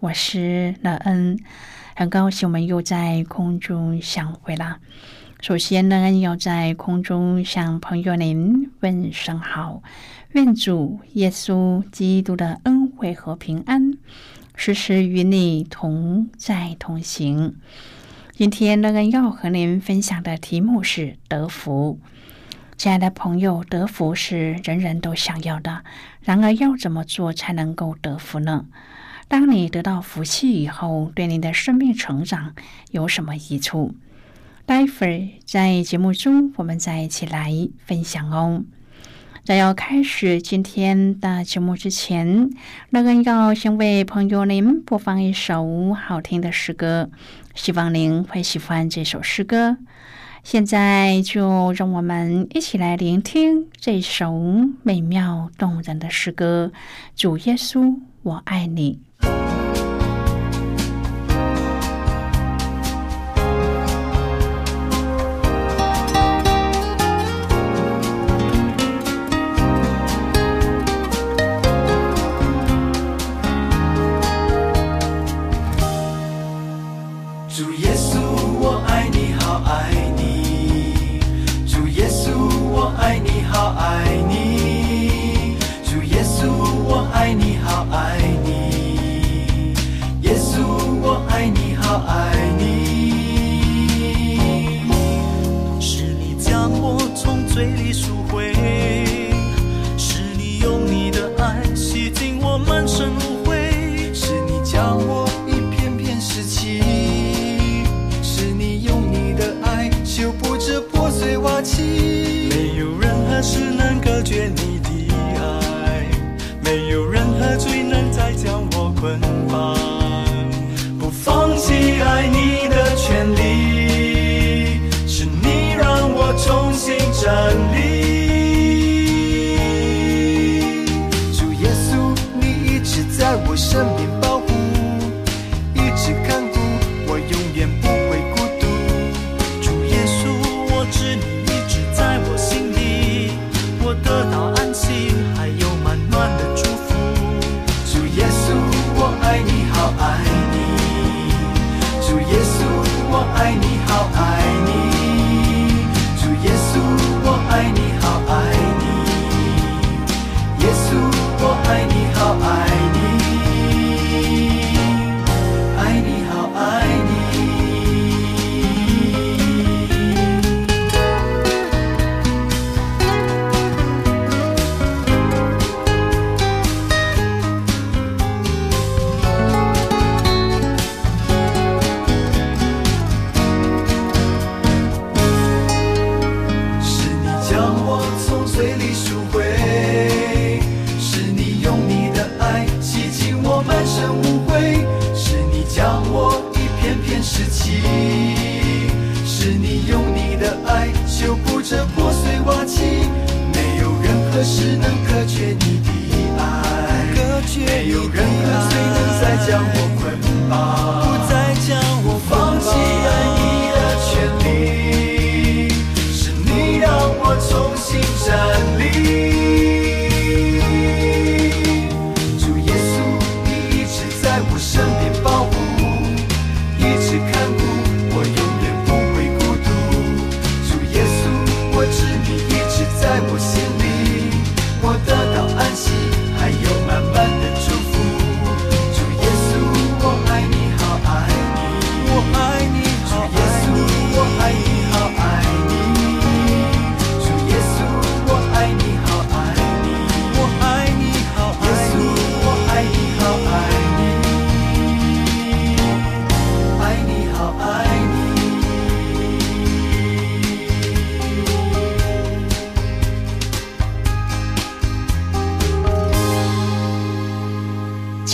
我是乐恩，很高兴我们又在空中相会了。首先，乐恩要在空中向朋友您问声好，愿主耶稣基督的恩惠和平安时时与你同在同行。今天，乐恩要和您分享的题目是得福。亲爱的朋友，得福是人人都想要的，然而要怎么做才能够得福呢？当你得到福气以后，对你的生命成长有什么益处？待会儿在节目中，我们再一起来分享哦。在要开始今天的节目之前，乐恩要先为朋友您播放一首好听的诗歌，希望您会喜欢这首诗歌。现在就让我们一起来聆听这首美妙动人的诗歌。主耶稣，我爱你。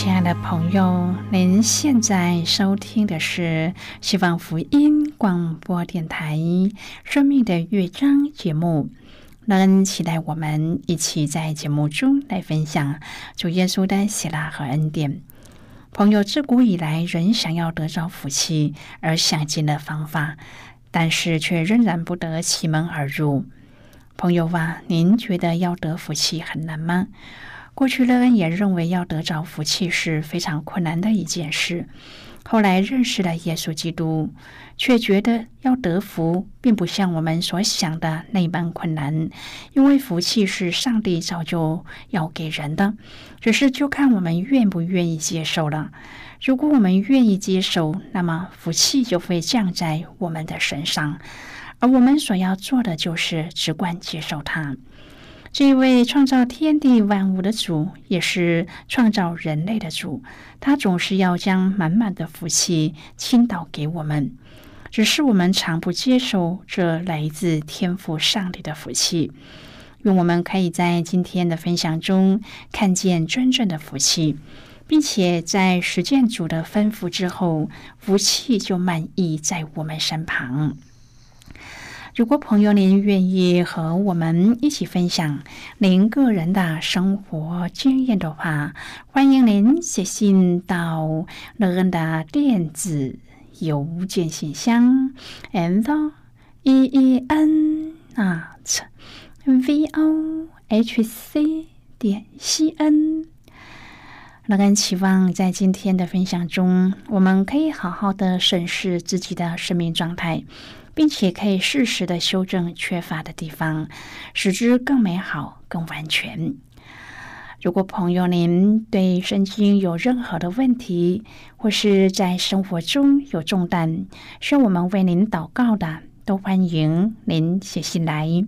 亲爱的朋友，您现在收听的是希望福音广播电台《生命的乐章》节目。能期待我们一起在节目中来分享主耶稣的喜乐和恩典。朋友，自古以来，人想要得着福气而想尽了方法，但是却仍然不得其门而入。朋友啊，您觉得要得福气很难吗？过去，乐恩也认为要得着福气是非常困难的一件事。后来认识了耶稣基督，却觉得要得福，并不像我们所想的那般困难。因为福气是上帝早就要给人的，只是就看我们愿不愿意接受了。如果我们愿意接受，那么福气就会降在我们的身上，而我们所要做的就是只管接受它。这位创造天地万物的主，也是创造人类的主。他总是要将满满的福气倾倒给我们，只是我们常不接受这来自天赋上帝的福气。愿我们可以在今天的分享中看见真正的福气，并且在实践主的吩咐之后，福气就满意在我们身旁。如果朋友您愿意和我们一起分享您个人的生活经验的话，欢迎您写信到乐恩的电子邮件信箱，and e e n at v o h c 点 c n。乐恩期望在今天的分享中，我们可以好好的审视自己的生命状态。并且可以适时的修正缺乏的地方，使之更美好、更完全。如果朋友您对圣经有任何的问题，或是在生活中有重担，需要我们为您祷告的，都欢迎您写信来。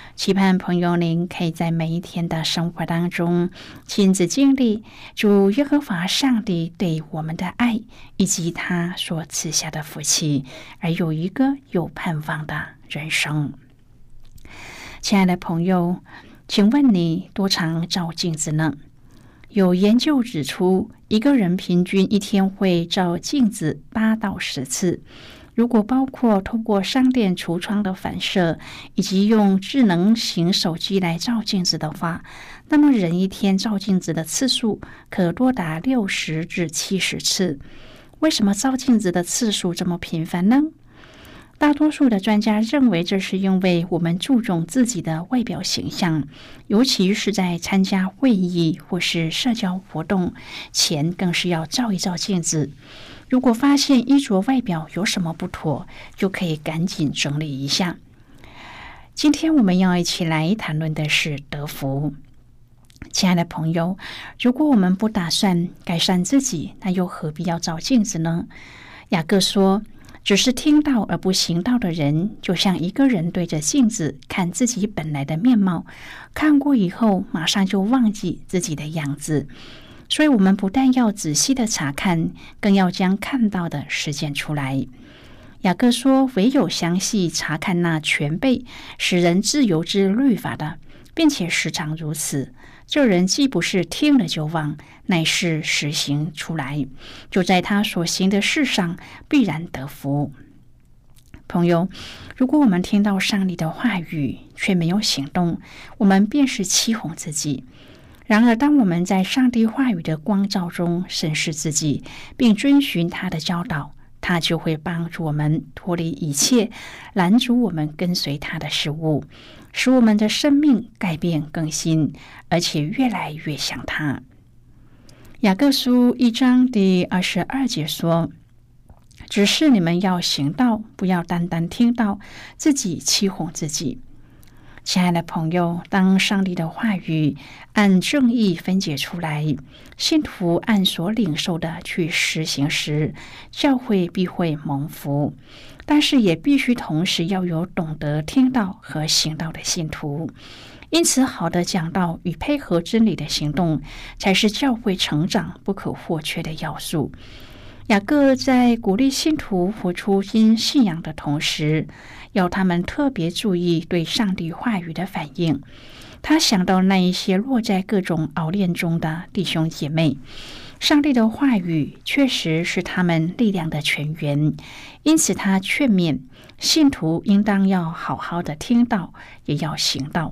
期盼朋友，您可以在每一天的生活当中亲自经历主耶和华上帝对我们的爱，以及他所赐下的福气，而有一个有盼望的人生。亲爱的朋友，请问你多常照镜子呢？有研究指出，一个人平均一天会照镜子八到十次。如果包括通过商店橱窗的反射，以及用智能型手机来照镜子的话，那么人一天照镜子的次数可多达六十至七十次。为什么照镜子的次数这么频繁呢？大多数的专家认为，这是因为我们注重自己的外表形象，尤其是在参加会议或是社交活动前，更是要照一照镜子。如果发现衣着外表有什么不妥，就可以赶紧整理一下。今天我们要一起来谈论的是德福。亲爱的朋友，如果我们不打算改善自己，那又何必要照镜子呢？雅各说：“只是听到而不行道的人，就像一个人对着镜子看自己本来的面貌，看过以后马上就忘记自己的样子。”所以，我们不但要仔细的查看，更要将看到的实践出来。雅各说：“唯有详细查看那全备使人自由之律法的，并且时常如此，这人既不是听了就忘，乃是实行出来，就在他所行的事上必然得福。”朋友，如果我们听到上帝的话语却没有行动，我们便是欺哄自己。然而，当我们在上帝话语的光照中审视自己，并遵循他的教导，他就会帮助我们脱离一切拦阻我们跟随他的事物，使我们的生命改变更新，而且越来越像他。雅各书一章第二十二节说：“只是你们要行道，不要单单听到，自己欺哄自己。”亲爱的朋友，当上帝的话语按正义分解出来，信徒按所领受的去实行时，教会必会蒙福。但是也必须同时要有懂得听到和行道的信徒，因此，好的讲道与配合真理的行动，才是教会成长不可或缺的要素。雅各在鼓励信徒活出因信仰的同时，要他们特别注意对上帝话语的反应。他想到那一些落在各种熬炼中的弟兄姐妹，上帝的话语确实是他们力量的泉源，因此他劝勉信徒应当要好好的听到，也要行道。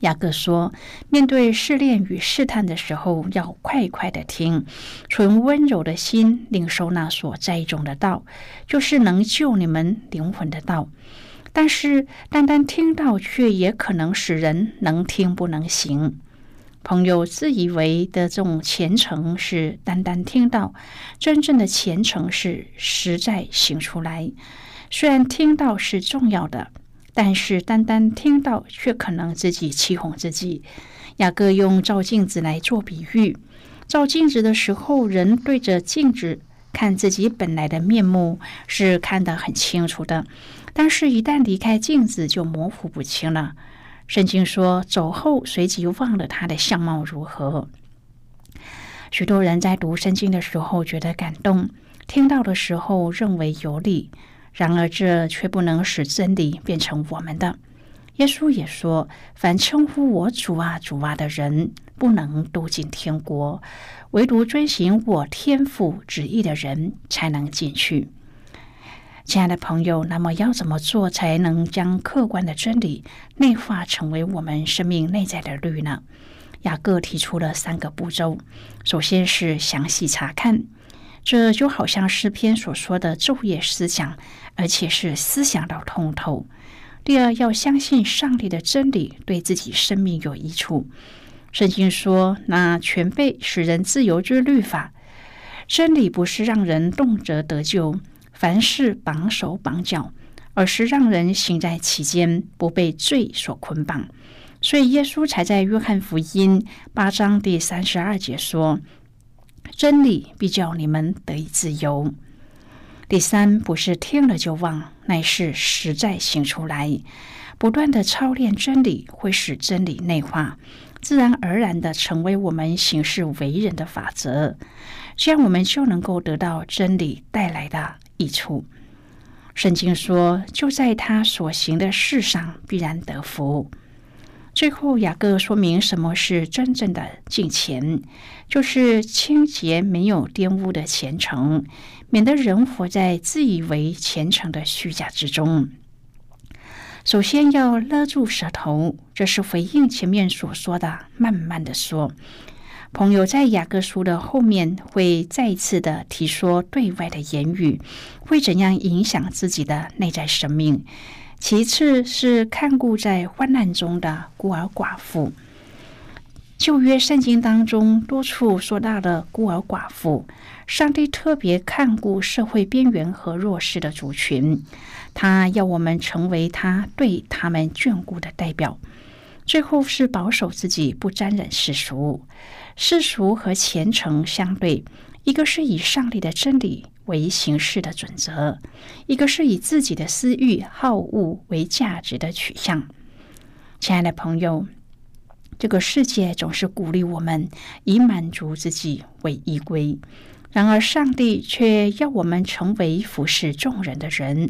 雅各说：“面对试炼与试探的时候，要快快的听，存温柔的心，领受那所栽种的道，就是能救你们灵魂的道。但是，单单听到，却也可能使人能听不能行。朋友自以为的这种虔诚是单单听到，真正的虔诚是实在行出来。虽然听到是重要的。”但是单单听到，却可能自己欺哄自己。雅各用照镜子来做比喻，照镜子的时候，人对着镜子看自己本来的面目是看得很清楚的，但是，一旦离开镜子，就模糊不清了。圣经说，走后随即忘了他的相貌如何。许多人在读圣经的时候觉得感动，听到的时候认为有理。然而，这却不能使真理变成我们的。耶稣也说：“凡称呼我主啊、主啊的人，不能都进天国；唯独遵行我天父旨意的人，才能进去。”亲爱的朋友，那么要怎么做才能将客观的真理内化成为我们生命内在的律呢？雅各提出了三个步骤：首先是详细查看。这就好像诗篇所说的昼夜思想，而且是思想到通透。第二，要相信上帝的真理对自己生命有益处。圣经说：“那全备使人自由之律法，真理不是让人动辄得救，凡事绑手绑脚，而是让人行在其间，不被罪所捆绑。”所以耶稣才在约翰福音八章第三十二节说。真理必叫你们得以自由。第三，不是听了就忘，乃是实在行出来。不断的操练真理，会使真理内化，自然而然的成为我们行事为人的法则。这样，我们就能够得到真理带来的益处。圣经说：“就在他所行的事上，必然得福。”最后，雅各说明什么是真正的敬虔，就是清洁、没有玷污的虔诚，免得人活在自以为虔诚的虚假之中。首先要勒住舌头，这是回应前面所说的，慢慢的说。朋友在雅各书的后面会再一次的提说，对外的言语会怎样影响自己的内在生命。其次是看顾在患难中的孤儿寡妇。旧约圣经当中多处说到了孤儿寡妇，上帝特别看顾社会边缘和弱势的族群，他要我们成为他对他们眷顾的代表。最后是保守自己，不沾染世俗。世俗和虔诚相对，一个是以上帝的真理。为行事的准则，一个是以自己的私欲好恶为价值的取向。亲爱的朋友，这个世界总是鼓励我们以满足自己为依归，然而上帝却要我们成为服侍众人的人，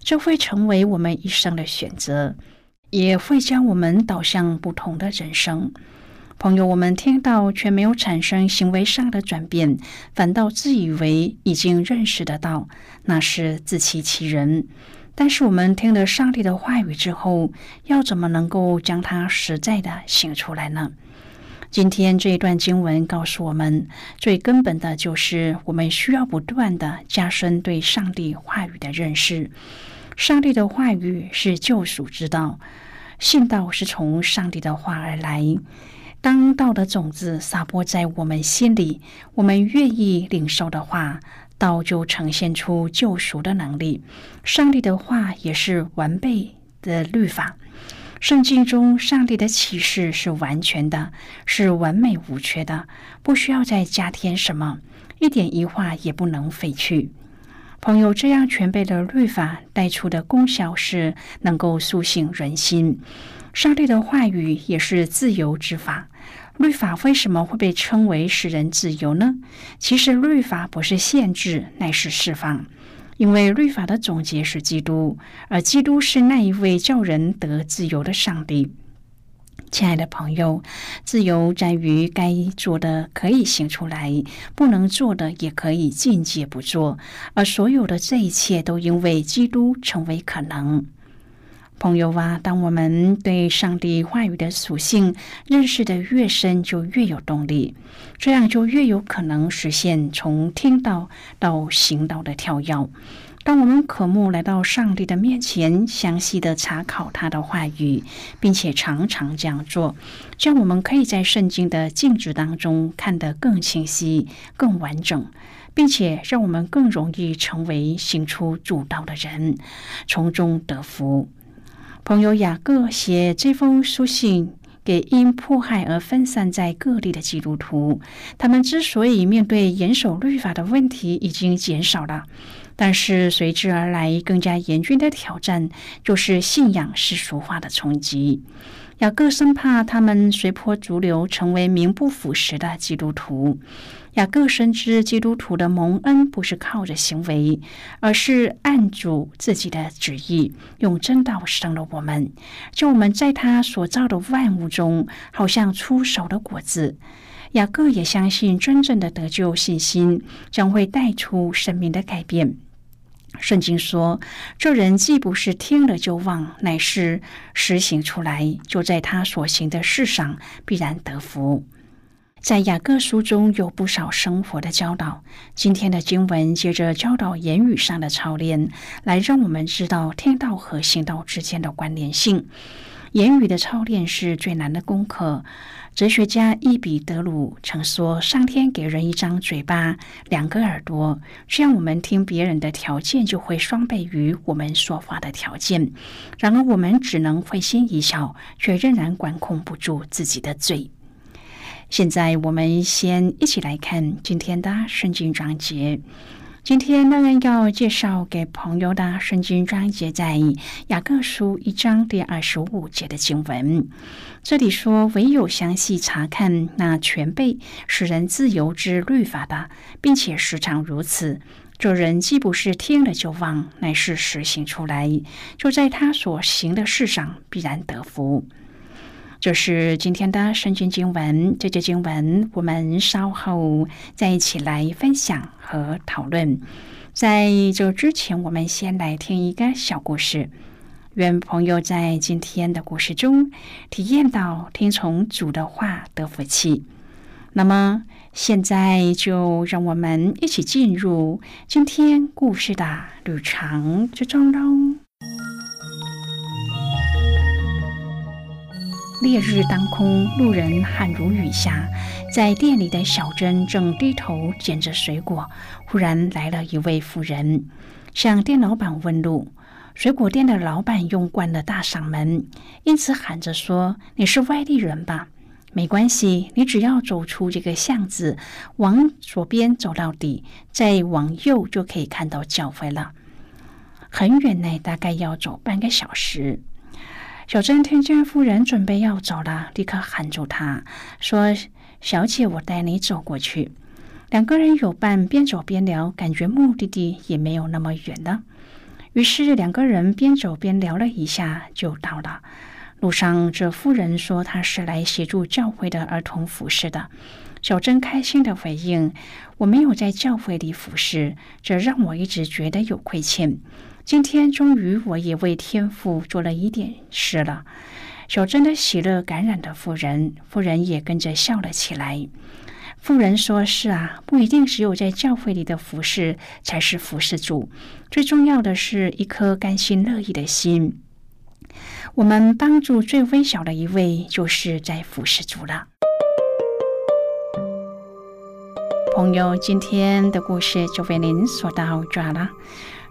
这会成为我们一生的选择，也会将我们导向不同的人生。朋友，我们听到却没有产生行为上的转变，反倒自以为已经认识得到，那是自欺欺人。但是我们听了上帝的话语之后，要怎么能够将它实在的行出来呢？今天这一段经文告诉我们，最根本的就是我们需要不断的加深对上帝话语的认识。上帝的话语是救赎之道，信道是从上帝的话而来。当道的种子撒播在我们心里，我们愿意领受的话，道就呈现出救赎的能力。上帝的话也是完备的律法。圣经中，上帝的启示是完全的，是完美无缺的，不需要再加添什么，一点一画也不能废去。朋友，这样全备的律法带出的功效是能够苏醒人心。上帝的话语也是自由之法。律法为什么会被称为使人自由呢？其实律法不是限制，乃是释放。因为律法的总结是基督，而基督是那一位叫人得自由的上帝。亲爱的朋友，自由在于该做的可以行出来，不能做的也可以境界不做，而所有的这一切都因为基督成为可能。朋友啊，当我们对上帝话语的属性认识的越深，就越有动力，这样就越有可能实现从听到到行道的跳跃。当我们渴慕来到上帝的面前，详细的查考他的话语，并且常常这样做，这样我们可以在圣经的镜子当中看得更清晰、更完整，并且让我们更容易成为行出主道的人，从中得福。朋友雅各写这封书信给因迫害而分散在各地的基督徒，他们之所以面对严守律法的问题已经减少了。但是随之而来更加严峻的挑战，就是信仰世俗化的冲击。雅各生怕他们随波逐流，成为名不符实的基督徒。雅各深知基督徒的蒙恩不是靠着行为，而是按主自己的旨意，用真道生了我们，就我们在他所造的万物中，好像出手的果子。雅各也相信，真正的得救信心将会带出生命的改变。圣经说：“这人既不是听了就忘，乃是实行出来，就在他所行的事上必然得福。”在雅各书中有不少生活的教导。今天的经文接着教导言语上的操练，来让我们知道听道和行道之间的关联性。言语的操练是最难的功课。哲学家伊比德鲁曾说：“上天给人一张嘴巴，两个耳朵，这样我们听别人的条件就会双倍于我们说话的条件。然而，我们只能会心一笑，却仍然管控不住自己的嘴。”现在，我们先一起来看今天的圣经章节。今天当然要介绍给朋友的圣经章节，在雅各书一章第二十五节的经文。这里说：“唯有详细查看那全备使人自由之律法的，并且时常如此，这人既不是听了就忘，乃是实行出来，就在他所行的事上必然得福。”这是今天的圣经经文，这节经文我们稍后再一起来分享和讨论。在这之前，我们先来听一个小故事。愿朋友在今天的故事中体验到听从主的话的福气。那么，现在就让我们一起进入今天故事的旅程之中喽。烈日当空，路人汗如雨下，在店里的小珍正低头捡着水果。忽然来了一位妇人，向店老板问路。水果店的老板用惯了大嗓门，因此喊着说：“你是外地人吧？没关系，你只要走出这个巷子，往左边走到底，再往右就可以看到教会了。很远呢，大概要走半个小时。”小珍听见夫人准备要走了，立刻喊住她，说：“小姐，我带你走过去。”两个人有伴，边走边聊，感觉目的地也没有那么远了。于是两个人边走边聊了一下，就到了。路上，这夫人说她是来协助教会的儿童服侍的。小珍开心的回应：“我没有在教会里服侍，这让我一直觉得有亏欠。”今天终于，我也为天父做了一点事了。小珍的喜乐感染了妇人，妇人也跟着笑了起来。妇人说：“是啊，不一定只有在教会里的服侍才是服侍主，最重要的是一颗甘心乐意的心。我们帮助最微小的一位，就是在服侍主了。”朋友，今天的故事就为您说到这了。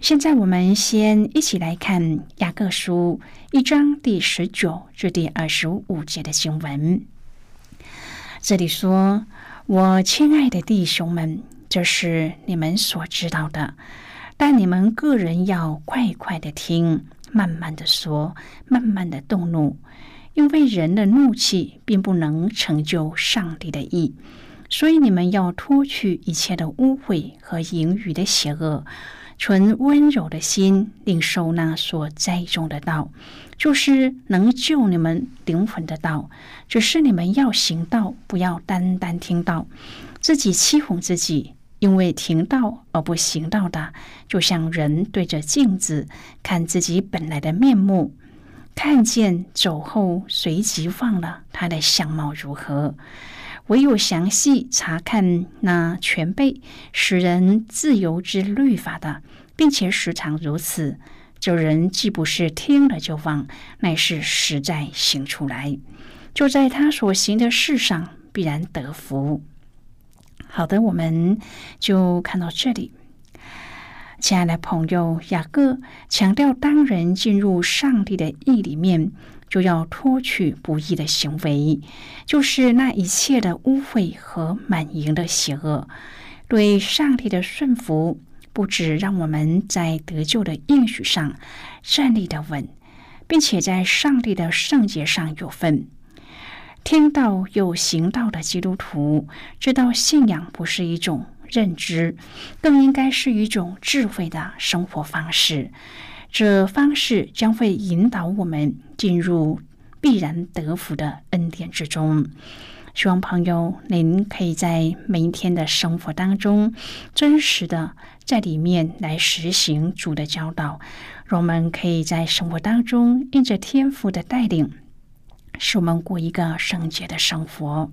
现在，我们先一起来看雅各书一章第十九至第二十五节的经文。这里说：“我亲爱的弟兄们，这是你们所知道的，但你们个人要快快的听。”慢慢的说，慢慢的动怒，因为人的怒气并不能成就上帝的意，所以你们要脱去一切的污秽和淫语的邪恶，存温柔的心，领受那所栽种的道，就是能救你们灵魂的道。只是你们要行道，不要单单听到，自己欺哄自己。因为听道而不行道的，就像人对着镜子看自己本来的面目，看见走后随即忘了他的相貌如何。唯有详细查看那全备使人自由之律法的，并且时常如此，这人既不是听了就忘，乃是实在行出来，就在他所行的事上必然得福。好的，我们就看到这里。亲爱的朋友，雅各强调，当人进入上帝的意里面，就要脱去不义的行为，就是那一切的污秽和满盈的邪恶。对上帝的顺服，不止让我们在得救的应许上站立的稳，并且在上帝的圣洁上有份。听到有行道的基督徒知道，信仰不是一种认知，更应该是一种智慧的生活方式。这方式将会引导我们进入必然得福的恩典之中。希望朋友您可以在每一天的生活当中，真实的在里面来实行主的教导，我们可以在生活当中因着天赋的带领。使我们过一个圣洁的生活，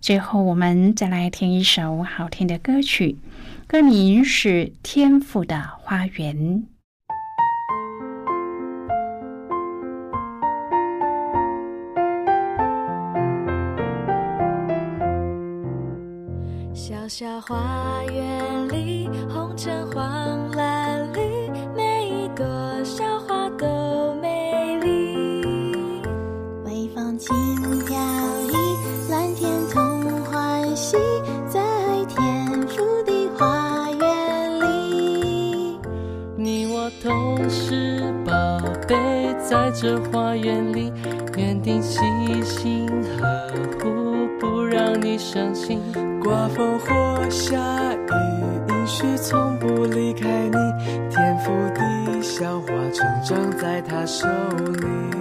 最后我们再来听一首好听的歌曲，歌名是《天赋的花园》。小小花园里，红橙黄蓝绿，每一朵小这花园里，园丁细心呵护，不让你伤心。刮风或下雨，阴许从不离开你。天赋地小花，成长在他手里。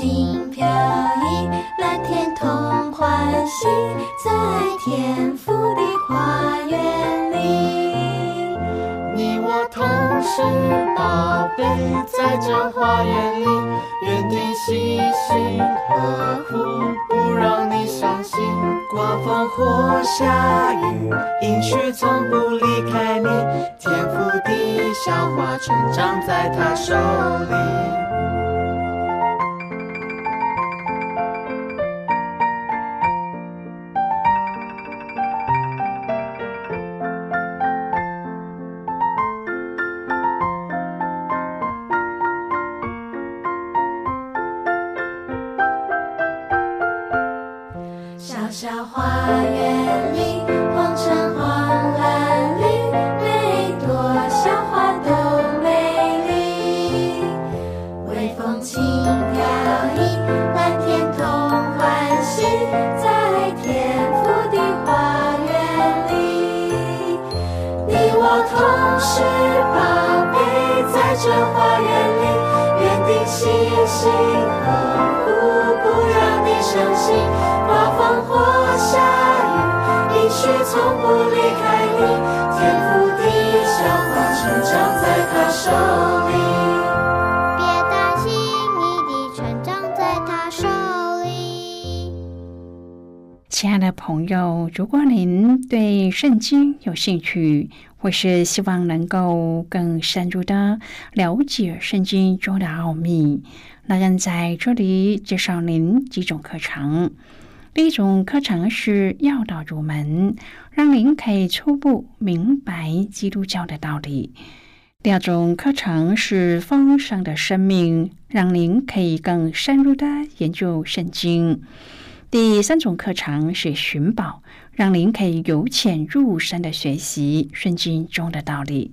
心飘逸，蓝天同欢喜，在天父的花园里，你我同是宝贝，在这花园里，园丁细心呵护，不让你伤心。刮风或下雨，阴曲从不离开你，天父的小花成长在他手里。花园里，红橙黄蓝绿，每朵小花都美丽。微风轻飘逸，蓝天同欢喜。在天福的花园里，你我同是宝贝。在这花园里，园丁细心呵护，不让你伤心。许从不离开你。天赋的小花，成长在他手里。别担心，你的成长在他手里。亲爱的朋友，如果您对圣经有兴趣，或是希望能够更深入的了解圣经中的奥秘，那人在这里介绍您几种课程。第一种课程是要道入门，让您可以初步明白基督教的道理。第二种课程是丰盛的生命，让您可以更深入的研究圣经。第三种课程是寻宝，让您可以由浅入深的学习圣经中的道理。